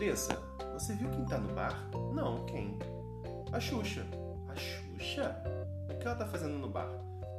Andressa, você viu quem tá no bar? Não, quem? A Xuxa. A Xuxa? O que ela tá fazendo no bar?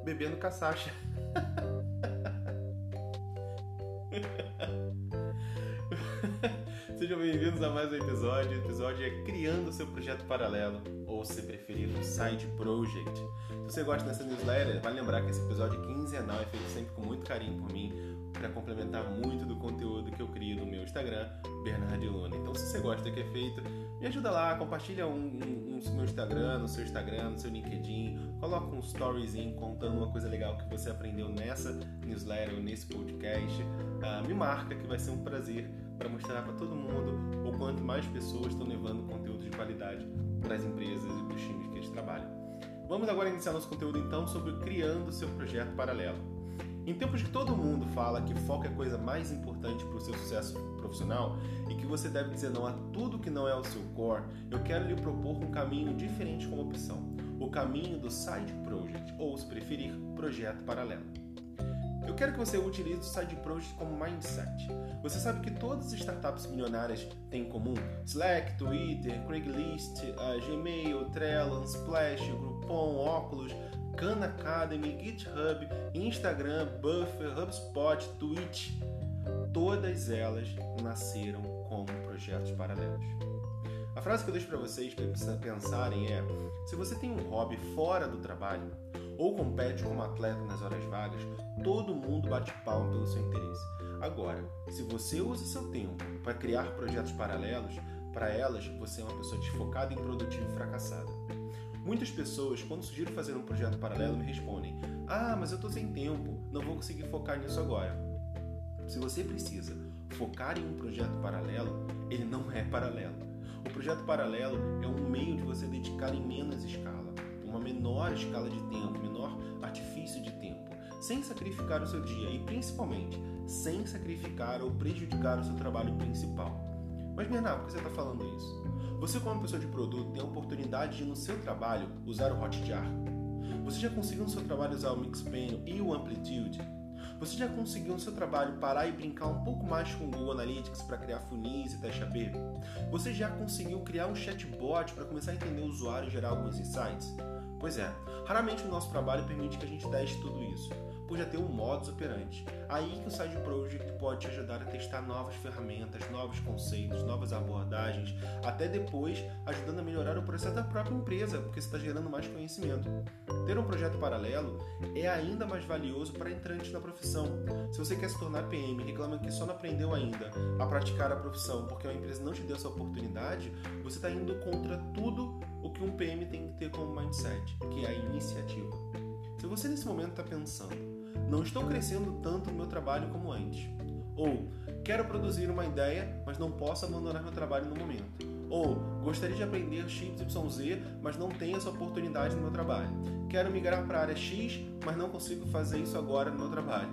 Bebendo caçacha. Sejam bem-vindos a mais um episódio. O episódio é Criando seu projeto paralelo, ou se preferir, um side project. Se você gosta dessa newsletter, vai lembrar que esse episódio quinzenal é feito sempre com muito carinho por mim, para complementar muito do conteúdo que eu crio no meu Instagram, Bernardo Luna. Então, se você gosta do que é feito, me ajuda lá, compartilha um, um, um meu Instagram, no seu Instagram, no seu LinkedIn, coloca um storyzinho contando uma coisa legal que você aprendeu nessa newsletter ou nesse podcast. Uh, me marca que vai ser um prazer para mostrar para todo mundo o quanto mais pessoas estão levando conteúdo de qualidade para as empresas e para os times que eles trabalham. Vamos agora iniciar nosso conteúdo então sobre criando seu projeto paralelo. Em tempos que todo mundo fala que foco é a coisa mais importante para o seu sucesso profissional e que você deve dizer não a tudo que não é o seu core, eu quero lhe propor um caminho diferente como opção: o caminho do Side Project, ou, se preferir, projeto paralelo. Eu quero que você utilize o Side Project como mindset. Você sabe que todas as startups milionárias têm em comum Slack, Twitter, Craigslist, uh, Gmail, Trello, Splash, Groupon, Oculus, Khan Academy, GitHub, Instagram, Buffer, HubSpot, Twitch, todas elas nasceram como projetos paralelos. A frase que eu deixo para vocês pensarem é: se você tem um hobby fora do trabalho ou compete como atleta nas horas vagas, todo mundo bate palmo pelo seu interesse. Agora, se você usa seu tempo para criar projetos paralelos, para elas você é uma pessoa desfocada, improdutiva e fracassada. Muitas pessoas, quando sugiro fazer um projeto paralelo, me respondem: Ah, mas eu estou sem tempo, não vou conseguir focar nisso agora. Se você precisa focar em um projeto paralelo, ele não é paralelo. O projeto paralelo é um meio de você dedicar em menos escala, uma menor escala de tempo, menor artifício de tempo, sem sacrificar o seu dia e principalmente sem sacrificar ou prejudicar o seu trabalho principal. Mas Bernardo, por que você está falando isso? Você, como pessoa de produto, tem a oportunidade de, no seu trabalho, usar o Hotjar. Você já conseguiu no seu trabalho usar o Mixpanel e o Amplitude? Você já conseguiu no seu trabalho parar e brincar um pouco mais com o Google Analytics para criar funis e teste AB? Você já conseguiu criar um chatbot para começar a entender o usuário e gerar alguns insights? Pois é, raramente o nosso trabalho permite que a gente teste tudo isso por já ter um modus operandi. Aí que o Side Project pode te ajudar a testar novas ferramentas, novos conceitos, novas abordagens, até depois ajudando a melhorar o processo da própria empresa, porque você está gerando mais conhecimento. Ter um projeto paralelo é ainda mais valioso para entrantes na profissão. Se você quer se tornar PM e reclama que só não aprendeu ainda a praticar a profissão porque a empresa não te deu essa oportunidade, você está indo contra tudo o que um PM tem que ter como mindset, que é a iniciativa. Se você nesse momento está pensando, não estou crescendo tanto no meu trabalho como antes. Ou quero produzir uma ideia, mas não posso abandonar meu trabalho no momento. Ou gostaria de aprender XYZ, mas não tenho essa oportunidade no meu trabalho. Quero migrar para a área X, mas não consigo fazer isso agora no meu trabalho.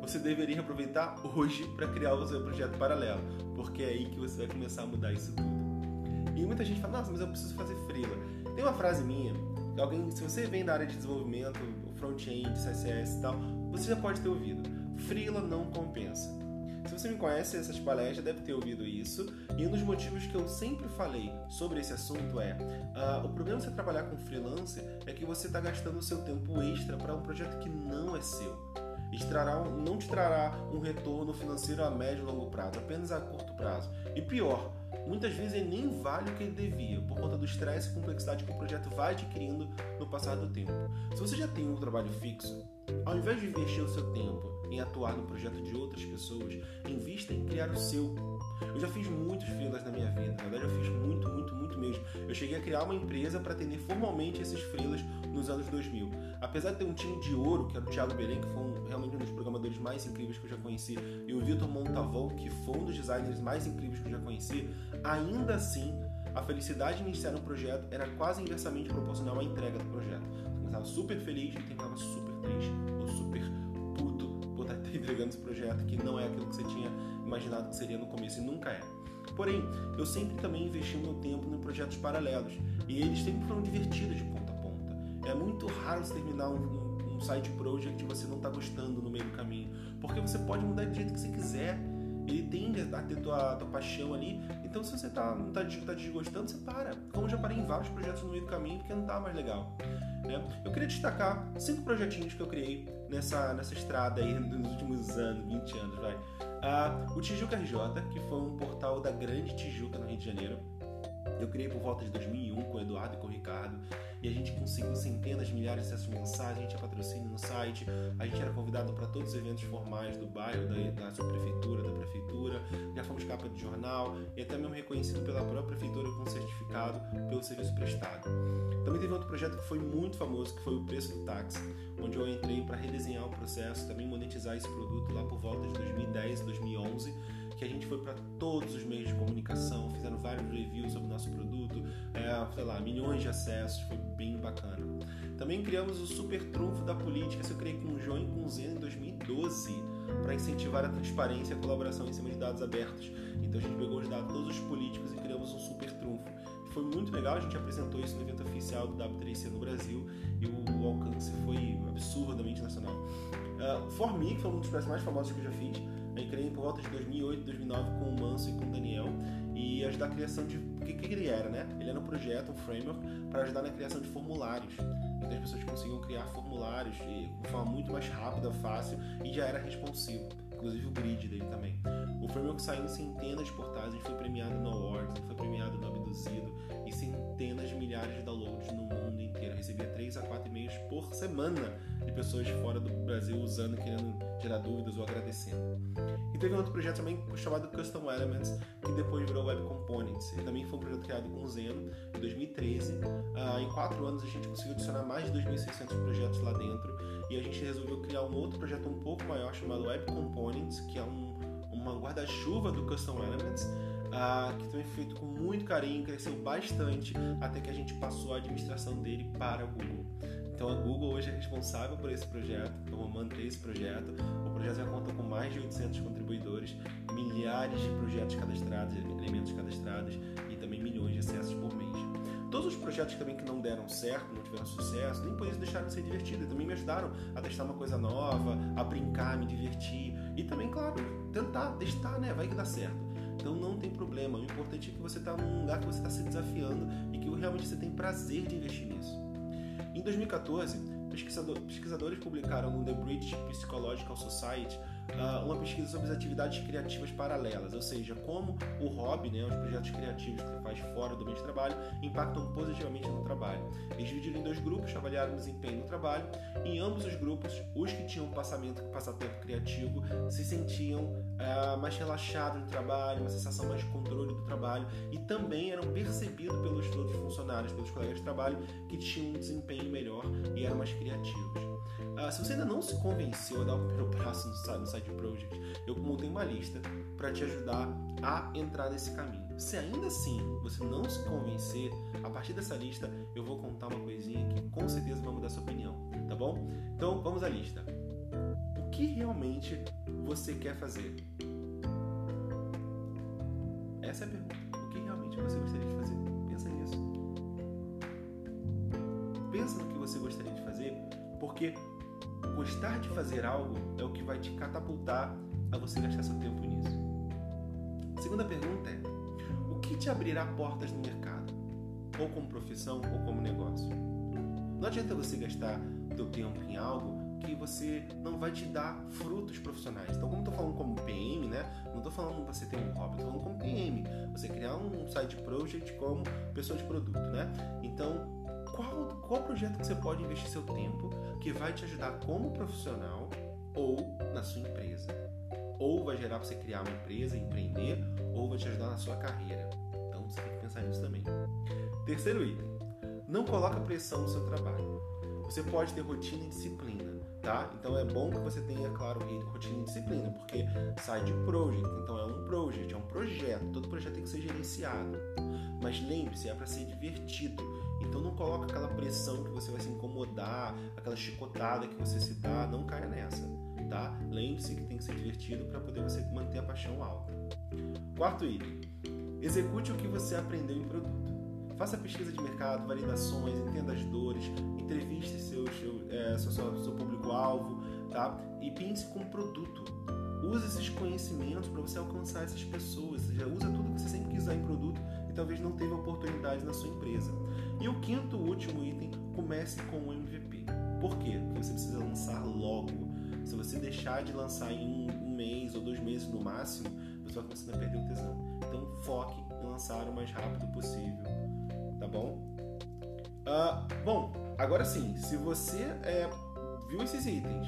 Você deveria aproveitar hoje para criar o seu projeto paralelo, porque é aí que você vai começar a mudar isso tudo. E muita gente fala: "Nossa, mas eu preciso fazer freela". Tem uma frase minha, alguém, se você vem da área de desenvolvimento, front-end, CSS e tal, você já pode ter ouvido. Freela não compensa. Se você me conhece, essas palestras deve ter ouvido isso. E um dos motivos que eu sempre falei sobre esse assunto é: uh, o problema de você trabalhar com freelancer é que você está gastando o seu tempo extra para um projeto que não é seu. Não te trará um retorno financeiro a médio e longo prazo, apenas a curto prazo. E pior, muitas vezes ele nem vale o que ele devia, por conta do estresse e complexidade que o projeto vai adquirindo no passar do tempo. Se você já tem um trabalho fixo, ao invés de investir o seu tempo em atuar no projeto de outras pessoas, invista em criar o seu. Eu já fiz muitos freelas na minha vida, na verdade eu fiz muito, muito, muito mesmo. Eu cheguei a criar uma empresa para atender formalmente esses freelas nos anos 2000. Apesar de ter um time de ouro, que era o Thiago Belém, que foi um, realmente um dos programadores mais incríveis que eu já conheci, e o Vitor Montavon, que foi um dos designers mais incríveis que eu já conheci, ainda assim a felicidade de iniciar um projeto era quase inversamente proporcional à entrega do projeto. Você começava super feliz e terminava super triste ou super puto por estar entregando esse projeto que não é aquilo que você tinha imaginado que seria no começo e nunca é. Porém, eu sempre também investi meu tempo em projetos paralelos e eles sempre foram divertidos de ponta a ponta. É muito raro você terminar um, um, side project e você não está gostando no meio do caminho, porque você pode mudar do jeito que você quiser ele tende a ter tua, tua paixão ali. Então, se você tá, não tá, tá desgostando, você para. Como eu já parei em vários projetos no meio do caminho porque não tá mais legal. Né? Eu queria destacar cinco projetinhos que eu criei nessa, nessa estrada aí nos últimos anos, 20 anos, vai. Uh, o Tijuca RJ, que foi um portal da Grande Tijuca no Rio de Janeiro. Eu criei por volta de 2001 com o Eduardo e com o Ricardo e a gente conseguiu centenas, milhares de acessos mensais, a gente tinha patrocínio no site, a gente era convidado para todos os eventos formais do bairro, da, da subprefeitura, da prefeitura, já fomos capa de jornal e até mesmo reconhecido pela própria prefeitura com certificado pelo serviço prestado. Também teve outro projeto que foi muito famoso, que foi o Preço do Táxi, onde eu entrei para redesenhar o processo, também monetizar esse produto lá por volta de 2010, 2011 que a gente foi para todos os meios de comunicação, fizeram vários reviews sobre o nosso produto, é, sei lá, milhões de acessos, foi bem bacana. Também criamos o Super Trunfo da Política, isso eu criei com o João e com o Zeno em 2012, para incentivar a transparência e a colaboração em cima de dados abertos. Então a gente pegou os dados de todos os políticos e criamos um Super Trunfo. Foi muito legal, a gente apresentou isso no evento oficial do W3C no Brasil e o, alcance foi absurdamente nacional. Uh, For Me, que foi um dos projetos mais famosos que eu já fiz, eu criei por volta de 2008, 2009 com o Manso e com o Daniel e ajudar a criação de. O que, que ele era, né? Ele era um projeto, um framework, para ajudar na criação de formulários. Então as pessoas conseguiam criar formulários de forma muito mais rápida, fácil e já era responsivo. Inclusive o grid dele também. O framework saiu em centenas de portais, ele foi premiado no Awards, foi premiado no Abduzido e centenas de milhares de downloads no mundo inteiro. Eu recebia 3 a 4 e-mails por semana de pessoas fora do Brasil usando, querendo tirar dúvidas ou agradecendo. E teve um outro projeto também chamado Custom Elements, que depois virou Web Components. Ele também foi um projeto criado com Zeno em 2013. Ah, em quatro anos a gente conseguiu adicionar mais de 2.600 projetos lá dentro e a gente resolveu criar um outro projeto um pouco maior chamado Web Components, que é um, uma guarda-chuva do Custom Elements. Uh, que também foi feito com muito carinho, cresceu bastante até que a gente passou a administração dele para o Google. Então a Google hoje é responsável por esse projeto, eu vou manter esse projeto. O projeto já conta com mais de 800 contribuidores, milhares de projetos cadastrados, elementos cadastrados e também milhões de acessos por mês. Todos os projetos também que não deram certo, não tiveram sucesso, nem por isso deixaram de ser divertidos, também me ajudaram a testar uma coisa nova, a brincar, me divertir e também, claro, tentar, testar, né? Vai que dá certo. Então não tem problema. O importante é que você está num lugar que você está se desafiando e que realmente você tem prazer de investir nisso. Em 2014, pesquisadores publicaram no The British Psychological Society uh, uma pesquisa sobre as atividades criativas paralelas, ou seja, como o hobby, né, os projetos criativos que você faz fora do meio de trabalho, impactam positivamente no trabalho. Eles dividiram em dois grupos, avaliaram o desempenho no trabalho. Em ambos os grupos, os que tinham passamento, passatempo criativo se sentiam uh, mais relaxados no trabalho, uma sensação mais de controle do trabalho e também eram percebidos pelos outros funcionários, pelos colegas de trabalho, que tinham um desempenho melhor e eram mais criativos. Uh, se você ainda não se convenceu a dar o primeiro passo no, no Side Project, eu montei uma lista para te ajudar a entrar nesse caminho. Se ainda assim você não se convencer, a partir dessa lista eu vou contar uma coisinha que com certeza vai mudar sua opinião, tá bom? Então vamos à lista. O que realmente você quer fazer? Essa é a pergunta. O que realmente você gostaria de fazer? Pensa nisso. Pensa no que você gostaria de fazer, porque gostar de fazer algo é o que vai te catapultar a você gastar seu tempo nisso. A segunda pergunta é: o que te abrirá portas no mercado? Ou como profissão ou como negócio? Não adianta você gastar seu tempo em algo que você não vai te dar frutos profissionais. Então, como eu tô falando como PM, né? Não estou falando você ter um hobby, tô falando como PM. Você criar um side project como pessoa de produto, né? Então, qual, qual projeto que você pode investir seu tempo que vai te ajudar como profissional ou na sua empresa. Ou vai gerar para você criar uma empresa, empreender, ou vai te ajudar na sua carreira. Então você tem que pensar nisso também. Terceiro item: não coloca pressão no seu trabalho. Você pode ter rotina e disciplina, tá? Então é bom que você tenha, claro, rotina e disciplina, porque sai de project, então é um project, é um projeto. Todo projeto tem que ser gerenciado. Mas lembre-se, é para ser divertido. Então não coloca aquela pressão que você vai se incomodar, aquela chicotada que você se dá, não caia nessa, tá? Lembre-se que tem que ser divertido para poder você manter a paixão alta. Quarto item: execute o que você aprendeu em produto. Faça pesquisa de mercado, validações, entenda as dores, entreviste seu, seu, é, seu, seu público-alvo, tá? E pense com produto. Use esses conhecimentos para você alcançar essas pessoas. Ou seja, usa tudo que você sempre quis usar em produto talvez não teve oportunidade na sua empresa. E o quinto, último item, comece com o MVP. Por quê? Porque você precisa lançar logo. Se você deixar de lançar em um mês ou dois meses no máximo, você vai começando a perder o tesão. Então foque em lançar o mais rápido possível. Tá bom? Uh, bom, agora sim, se você é, viu esses itens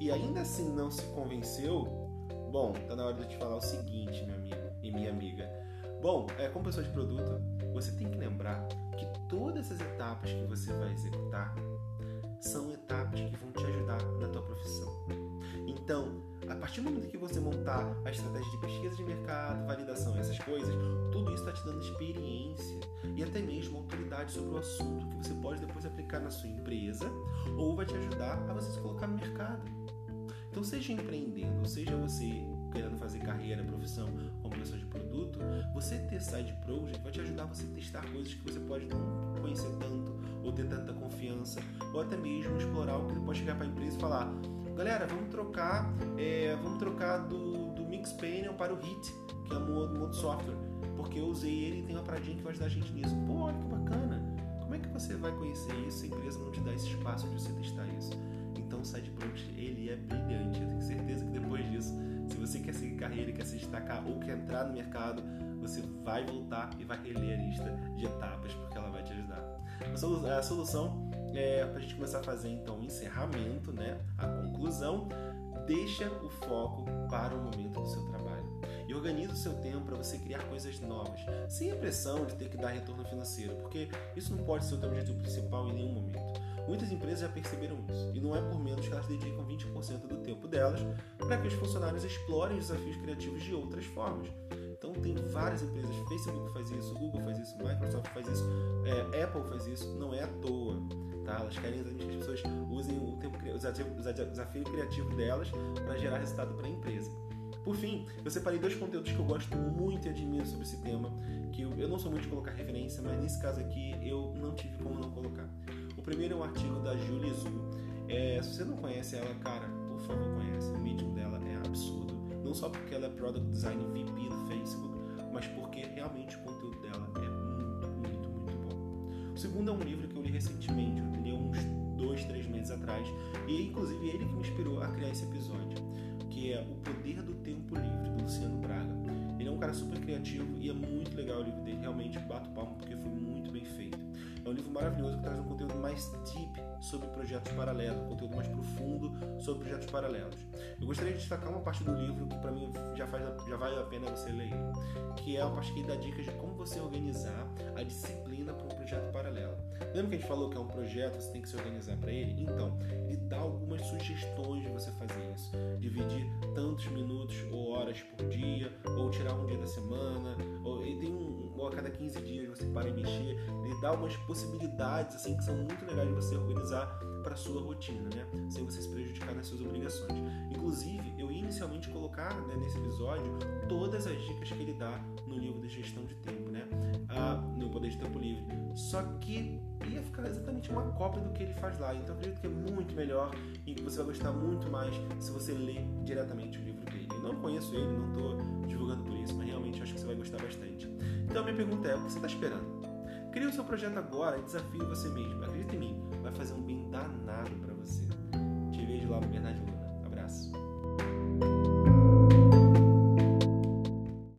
e ainda assim não se convenceu, bom, tá na hora de eu te falar o seguinte, meu amigo e minha amiga. Bom, é, como pessoa de produto, você tem que lembrar que todas as etapas que você vai executar são etapas que vão te ajudar na tua profissão. Então, a partir do momento que você montar a estratégia de pesquisa de mercado, validação, essas coisas, tudo isso está te dando experiência e até mesmo autoridade sobre o assunto que você pode depois aplicar na sua empresa ou vai te ajudar a você se colocar no mercado. Então, seja empreendendo, seja você querendo fazer carreira, profissão pessoa de produto, você ter side project vai te ajudar a você testar coisas que você pode não conhecer tanto, ou ter tanta confiança, ou até mesmo explorar o que pode chegar para a empresa e falar: galera, vamos trocar, é, vamos trocar do, do Mixpanel para o Hit, que é o modo, modo software, porque eu usei ele e tem uma paradinha que vai ajudar a gente nisso. Pô, olha que bacana! Como é que você vai conhecer isso se a empresa não te dá esse espaço de você testar? Então o Project, ele é brilhante. Eu tenho certeza que depois disso, se você quer seguir carreira, quer se destacar ou quer entrar no mercado, você vai voltar e vai reler a lista de etapas, porque ela vai te ajudar. A solução é, para a gente começar a fazer então o encerramento, né, a conclusão, deixa o foco para o momento do seu trabalho e organize o seu tempo para você criar coisas novas, sem a pressão de ter que dar retorno financeiro, porque isso não pode ser o teu objetivo principal em nenhum momento. Muitas empresas já perceberam isso, e não é por menos que elas dedicam 20% do tempo delas para que os funcionários explorem os desafios criativos de outras formas. Então tem várias empresas, Facebook faz isso, Google faz isso, Microsoft faz isso, é, Apple faz isso, não é à toa. Tá? Elas querem que as pessoas usem o, tempo, desafio criativo delas para gerar resultado para a empresa. Por fim, eu separei dois conteúdos que eu gosto muito e admiro sobre esse tema, que eu, eu não sou muito de colocar referência, mas nesse caso aqui eu não tive como não colocar. O primeiro é um artigo da Julie Zhu. É, se você não conhece ela, cara, por favor, conhece. O medium dela é absurdo. Não só porque ela é Product Design VP do Facebook, mas porque realmente o conteúdo dela é muito, muito, muito bom. O segundo é um livro que eu li recentemente, eu li uns dois, três meses atrás, e inclusive ele que me inspirou a criar esse episódio, que é O Poder do Tempo Livre, cara super criativo e é muito legal o livro dele, realmente bato palmo porque foi muito bem feito. É um livro maravilhoso que traz um conteúdo mais deep sobre projetos paralelos, um conteúdo mais profundo sobre projetos paralelos. Eu gostaria de destacar uma parte do livro que para mim já, faz, já vale a pena você ler, que é a parte que dá dicas de como você organizar a disciplina para um projeto paralelo. Lembra que a gente falou que é um projeto, você tem que se organizar para ele? Então, ele dá algumas sugestões de você fazer isso. Dividir tantos minutos ou horas por dia, ou tirar um dia da semana, ou ele tem um, ou a cada 15 dias você para e mexer. Ele dá algumas possibilidades assim que são muito legais de você organizar para sua rotina, né? Sem você se prejudicar nas suas obrigações. Inclusive, eu ia inicialmente colocar né, nesse episódio todas as dicas que ele dá no livro de gestão de tempo, né? Ah, no Poder de Tempo Livre. Só que ia ficar exatamente uma cópia do que ele faz lá. Então, acredito que é muito melhor e que você vai gostar muito mais se você ler diretamente o livro dele. Eu não conheço ele, não estou divulgando por isso, mas realmente acho que você vai gostar bastante. Então, a minha pergunta é: o que você está esperando? Crie o seu projeto agora e desafie você mesmo. Acredite em mim, vai fazer um bem danado para você. Te vejo lá no Bernardinho